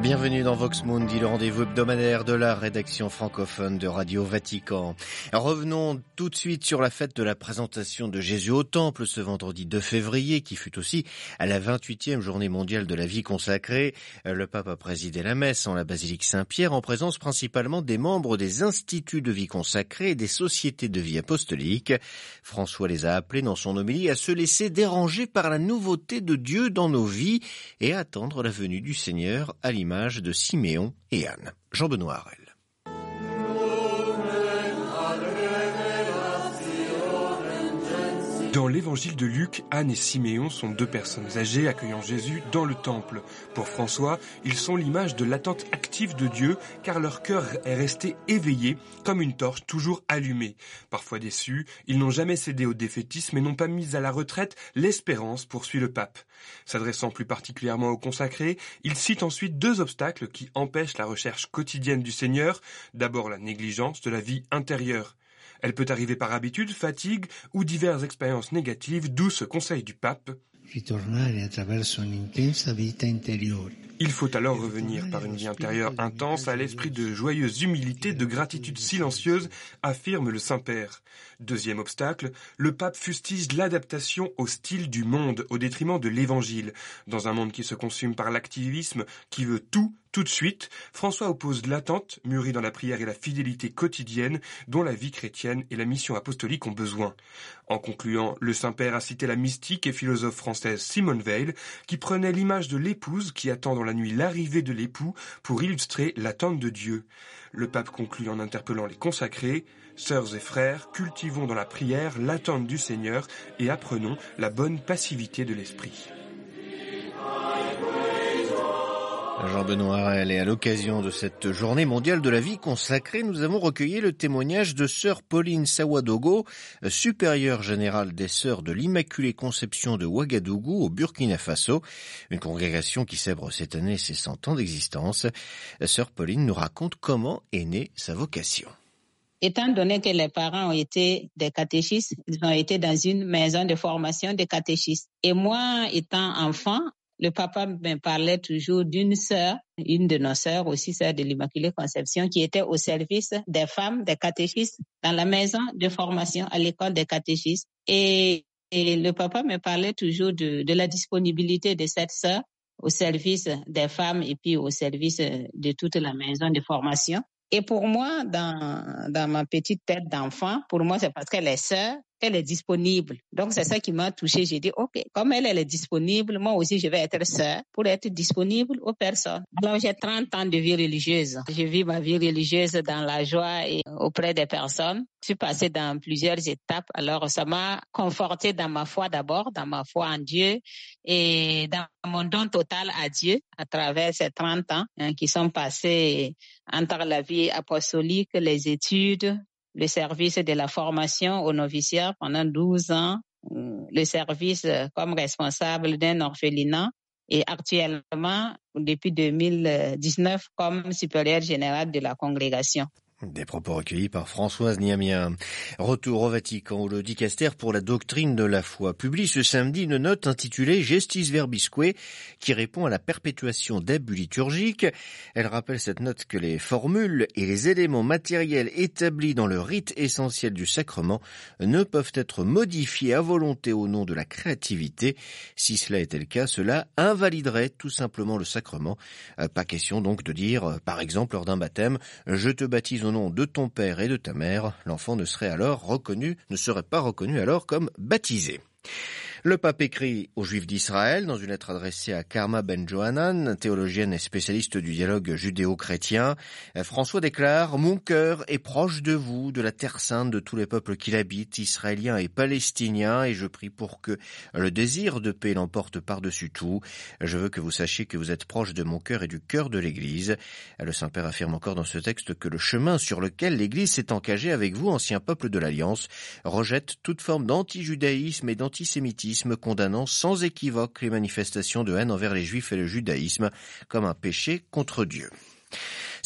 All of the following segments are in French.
Bienvenue dans Vox Mundi, le rendez-vous hebdomadaire de la rédaction francophone de Radio Vatican. Revenons tout de suite sur la fête de la présentation de Jésus au Temple ce vendredi 2 février, qui fut aussi à la 28e journée mondiale de la vie consacrée. Le pape a présidé la messe en la basilique Saint-Pierre en présence principalement des membres des instituts de vie consacrée et des sociétés de vie apostolique. François les a appelés dans son homélie à se laisser déranger par la nouveauté de Dieu dans nos vies et à attendre la venue du Seigneur à l'image de Siméon et Anne. Jean-Benoît Harel. Dans l'évangile de Luc, Anne et Siméon sont deux personnes âgées accueillant Jésus dans le temple. Pour François, ils sont l'image de l'attente active de Dieu car leur cœur est resté éveillé comme une torche toujours allumée. Parfois déçus, ils n'ont jamais cédé au défaitisme et n'ont pas mis à la retraite l'espérance, poursuit le pape. S'adressant plus particulièrement aux consacrés, il cite ensuite deux obstacles qui empêchent la recherche quotidienne du Seigneur. D'abord la négligence de la vie intérieure. Elle peut arriver par habitude, fatigue ou diverses expériences négatives, d'où ce conseil du pape. Il faut alors revenir par une vie intérieure intense à l'esprit de joyeuse humilité, de gratitude silencieuse, affirme le Saint-Père. Deuxième obstacle, le pape fustige l'adaptation au style du monde au détriment de l'évangile. Dans un monde qui se consume par l'activisme, qui veut tout, tout de suite, François oppose l'attente, mûrie dans la prière et la fidélité quotidienne, dont la vie chrétienne et la mission apostolique ont besoin. En concluant, le Saint-Père a cité la mystique et philosophe française Simone Veil, qui prenait l'image de l'épouse qui attend dans la nuit l'arrivée de l'époux pour illustrer l'attente de Dieu. Le pape conclut en interpellant les consacrés, Sœurs et frères, cultivons dans la prière l'attente du Seigneur et apprenons la bonne passivité de l'esprit. Jean-Benoît Harel et à l'occasion de cette journée mondiale de la vie consacrée, nous avons recueilli le témoignage de sœur Pauline Sawadogo, supérieure générale des sœurs de l'Immaculée Conception de Ouagadougou au Burkina Faso, une congrégation qui célèbre cette année ses 100 ans d'existence. Sœur Pauline nous raconte comment est née sa vocation. Étant donné que les parents ont été des catéchistes, ils ont été dans une maison de formation de catéchistes. Et moi, étant enfant, le papa me parlait toujours d'une sœur, une de nos sœurs aussi, sœur de l'Immaculée Conception, qui était au service des femmes, des catéchistes, dans la maison de formation à l'école des catéchistes. Et, le papa me parlait toujours de, de la disponibilité de cette sœur au service des femmes et puis au service de toute la maison de formation. Et pour moi, dans, dans ma petite tête d'enfant, pour moi, c'est parce qu'elle est sœur, qu'elle est disponible. Donc, c'est ça qui m'a touchée. J'ai dit, OK, comme elle, elle est disponible, moi aussi, je vais être sœur pour être disponible aux personnes. Alors, j'ai 30 ans de vie religieuse. Je vis ma vie religieuse dans la joie et auprès des personnes. Je suis passée dans plusieurs étapes. Alors, ça m'a conforté dans ma foi d'abord, dans ma foi en Dieu et dans mon don total à Dieu à travers ces 30 ans hein, qui sont passés entre la vie apostolique, les études, le service de la formation aux noviciats pendant 12 ans, le service comme responsable d'un orphelinat et actuellement, depuis 2019, comme supérieur général de la congrégation. Des propos recueillis par Françoise Niamien. Retour au Vatican où le dicaster pour la doctrine de la foi publie ce samedi une note intitulée Gestis Verbisque qui répond à la perpétuation d'abus liturgiques. Elle rappelle cette note que les formules et les éléments matériels établis dans le rite essentiel du sacrement ne peuvent être modifiés à volonté au nom de la créativité. Si cela était le cas, cela invaliderait tout simplement le sacrement. Pas question donc de dire, par exemple, lors d'un baptême, je te baptise au nom de ton père et de ta mère, l'enfant ne serait alors reconnu, ne serait pas reconnu alors comme baptisé. Le pape écrit aux Juifs d'Israël dans une lettre adressée à Karma Ben Johanan, théologienne et spécialiste du dialogue judéo-chrétien. François déclare Mon cœur est proche de vous, de la terre sainte, de tous les peuples qui l'habitent, israéliens et palestiniens, et je prie pour que le désir de paix l'emporte par-dessus tout. Je veux que vous sachiez que vous êtes proche de mon cœur et du cœur de l'Église. Le Saint-Père affirme encore dans ce texte que le chemin sur lequel l'Église s'est engagée avec vous, ancien peuple de l'Alliance, rejette toute forme d'antijudaïsme et d'antisémitisme condamnant sans équivoque les manifestations de haine envers les juifs et le judaïsme comme un péché contre Dieu.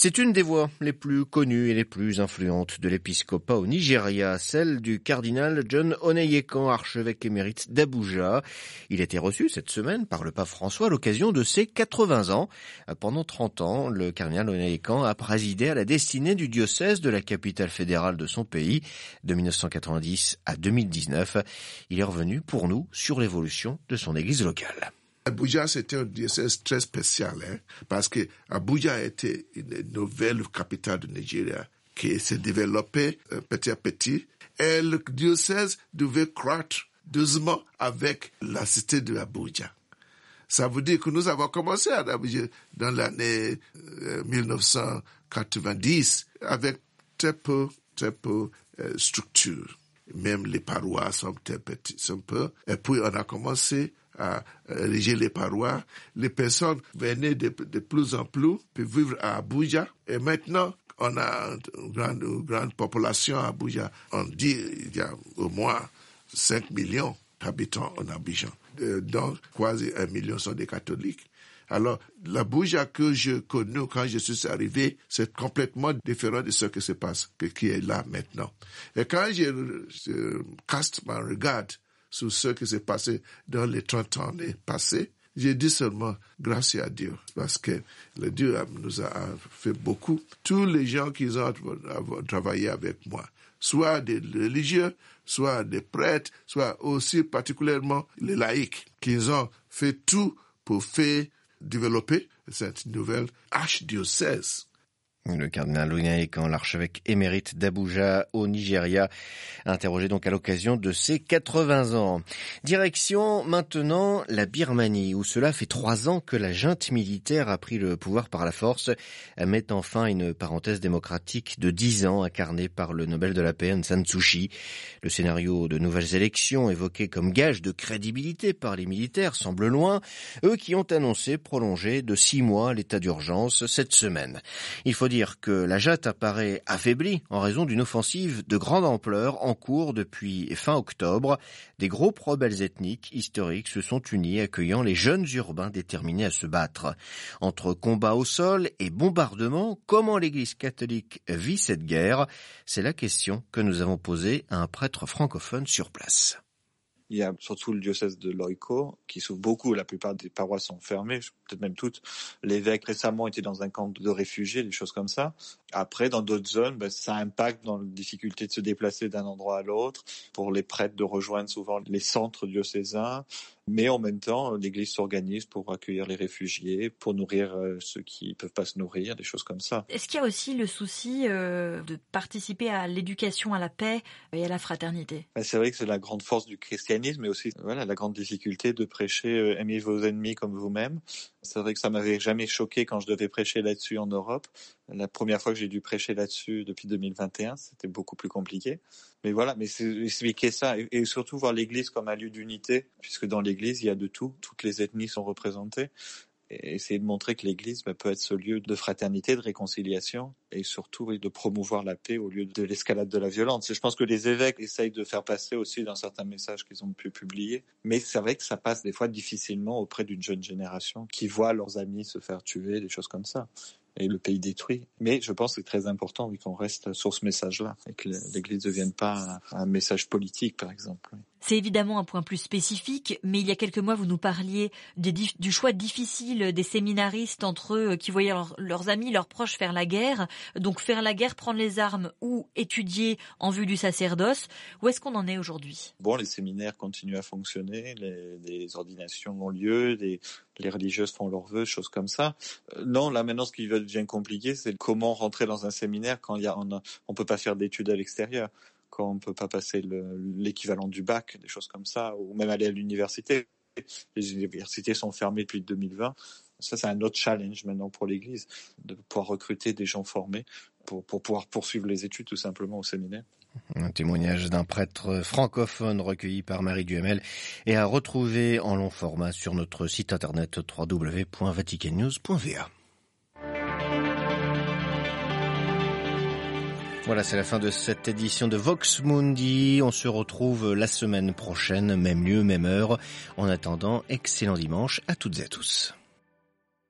C'est une des voix les plus connues et les plus influentes de l'épiscopat au Nigeria, celle du cardinal John Oneyekan, archevêque émérite d'Abuja. Il a été reçu cette semaine par le pape François à l'occasion de ses 80 ans. Pendant 30 ans, le cardinal Oneyekan a présidé à la destinée du diocèse de la capitale fédérale de son pays de 1990 à 2019. Il est revenu pour nous sur l'évolution de son église locale. Abuja, c'était un diocèse très spécial, hein, parce que Abuja était une nouvelle capitale du Nigeria qui s'est développée euh, petit à petit. Et le diocèse devait croître doucement avec la cité de Abuja. Ça veut dire que nous avons commencé à Abuja dans l'année 1990 euh, avec très peu, très peu euh, structure. Même les parois sont très petites, un peu. Et puis on a commencé à ériger les parois. Les personnes venaient de, plus en plus pour vivre à Abuja. Et maintenant, on a une grande, grande population à Abuja. On dit qu'il y a au moins 5 millions d'habitants en Abidjan. Donc, quasi un million sont des catholiques. Alors, l'Abuja que je connais quand je suis arrivé, c'est complètement différent de ce qui se passe, qui est là maintenant. Et quand je, je caste mon regard sur ce qui s'est passé dans les 30 ans passés. J'ai dit seulement grâce à Dieu, parce que le Dieu nous a fait beaucoup. Tous les gens qui ont travaillé avec moi, soit des religieux, soit des prêtres, soit aussi particulièrement les laïcs, qui ont fait tout pour faire développer cette nouvelle archdiocèse le cardinal quand l'archevêque émérite d'Abuja au Nigeria, interrogé donc à l'occasion de ses 80 ans. Direction maintenant la Birmanie, où cela fait trois ans que la junte militaire a pris le pouvoir par la force, met enfin une parenthèse démocratique de dix ans incarnée par le Nobel de la paix Aung San Suu Kyi. Le scénario de nouvelles élections évoqué comme gage de crédibilité par les militaires semble loin, eux qui ont annoncé prolonger de six mois l'état d'urgence cette semaine. Il faut dire que la Jatte apparaît affaiblie en raison d'une offensive de grande ampleur en cours depuis fin octobre. Des groupes rebelles ethniques historiques se sont unis accueillant les jeunes urbains déterminés à se battre. Entre combats au sol et bombardements, comment l'Église catholique vit cette guerre? C'est la question que nous avons posée à un prêtre francophone sur place. Il y a surtout le diocèse de Loico qui souffre beaucoup. La plupart des paroisses sont fermées, peut-être même toutes. L'évêque récemment était dans un camp de réfugiés, des choses comme ça. Après, dans d'autres zones, ben, ça impacte dans la difficulté de se déplacer d'un endroit à l'autre, pour les prêtres de rejoindre souvent les centres diocésains. Mais en même temps, l'Église s'organise pour accueillir les réfugiés, pour nourrir euh, ceux qui ne peuvent pas se nourrir, des choses comme ça. Est-ce qu'il y a aussi le souci euh, de participer à l'éducation à la paix et à la fraternité? Ben, C'est vrai que c'est la grande force du christianisme, mais aussi voilà la grande difficulté de prêcher euh, aimez vos ennemis comme vous-même. C'est vrai que ça m'avait jamais choqué quand je devais prêcher là-dessus en Europe. La première fois que j'ai dû prêcher là-dessus depuis 2021, c'était beaucoup plus compliqué. Mais voilà, mais expliquer ça et, surtout voir l'Église comme un lieu d'unité, puisque dans l'Église il y a de tout, toutes les ethnies sont représentées. Et essayer de montrer que l'Église bah, peut être ce lieu de fraternité, de réconciliation, et surtout de promouvoir la paix au lieu de l'escalade de la violence. Je pense que les évêques essayent de faire passer aussi dans certains messages qu'ils ont pu publier, mais c'est vrai que ça passe des fois difficilement auprès d'une jeune génération qui voit leurs amis se faire tuer, des choses comme ça et le pays détruit. Mais je pense que c'est très important qu'on reste sur ce message-là et que l'Église ne devienne pas un message politique, par exemple. C'est évidemment un point plus spécifique, mais il y a quelques mois, vous nous parliez du choix difficile des séminaristes entre eux qui voyaient leurs amis, leurs proches faire la guerre. Donc faire la guerre, prendre les armes ou étudier en vue du sacerdoce. Où est-ce qu'on en est aujourd'hui? Bon, les séminaires continuent à fonctionner, les, ordinations ont lieu, les, religieuses font leurs vœux, choses comme ça. Euh, non, là maintenant, ce qui devient compliqué, c'est comment rentrer dans un séminaire quand on ne peut pas faire d'études à l'extérieur quand on peut pas passer l'équivalent du bac, des choses comme ça, ou même aller à l'université. Les universités sont fermées depuis 2020. Ça, c'est un autre challenge maintenant pour l'Église, de pouvoir recruter des gens formés pour, pour pouvoir poursuivre les études tout simplement au séminaire. Un témoignage d'un prêtre francophone recueilli par Marie Duhamel et à retrouver en long format sur notre site internet www.vaticannews.va. Voilà, c'est la fin de cette édition de Vox Mundi. On se retrouve la semaine prochaine, même lieu, même heure. En attendant, excellent dimanche à toutes et à tous.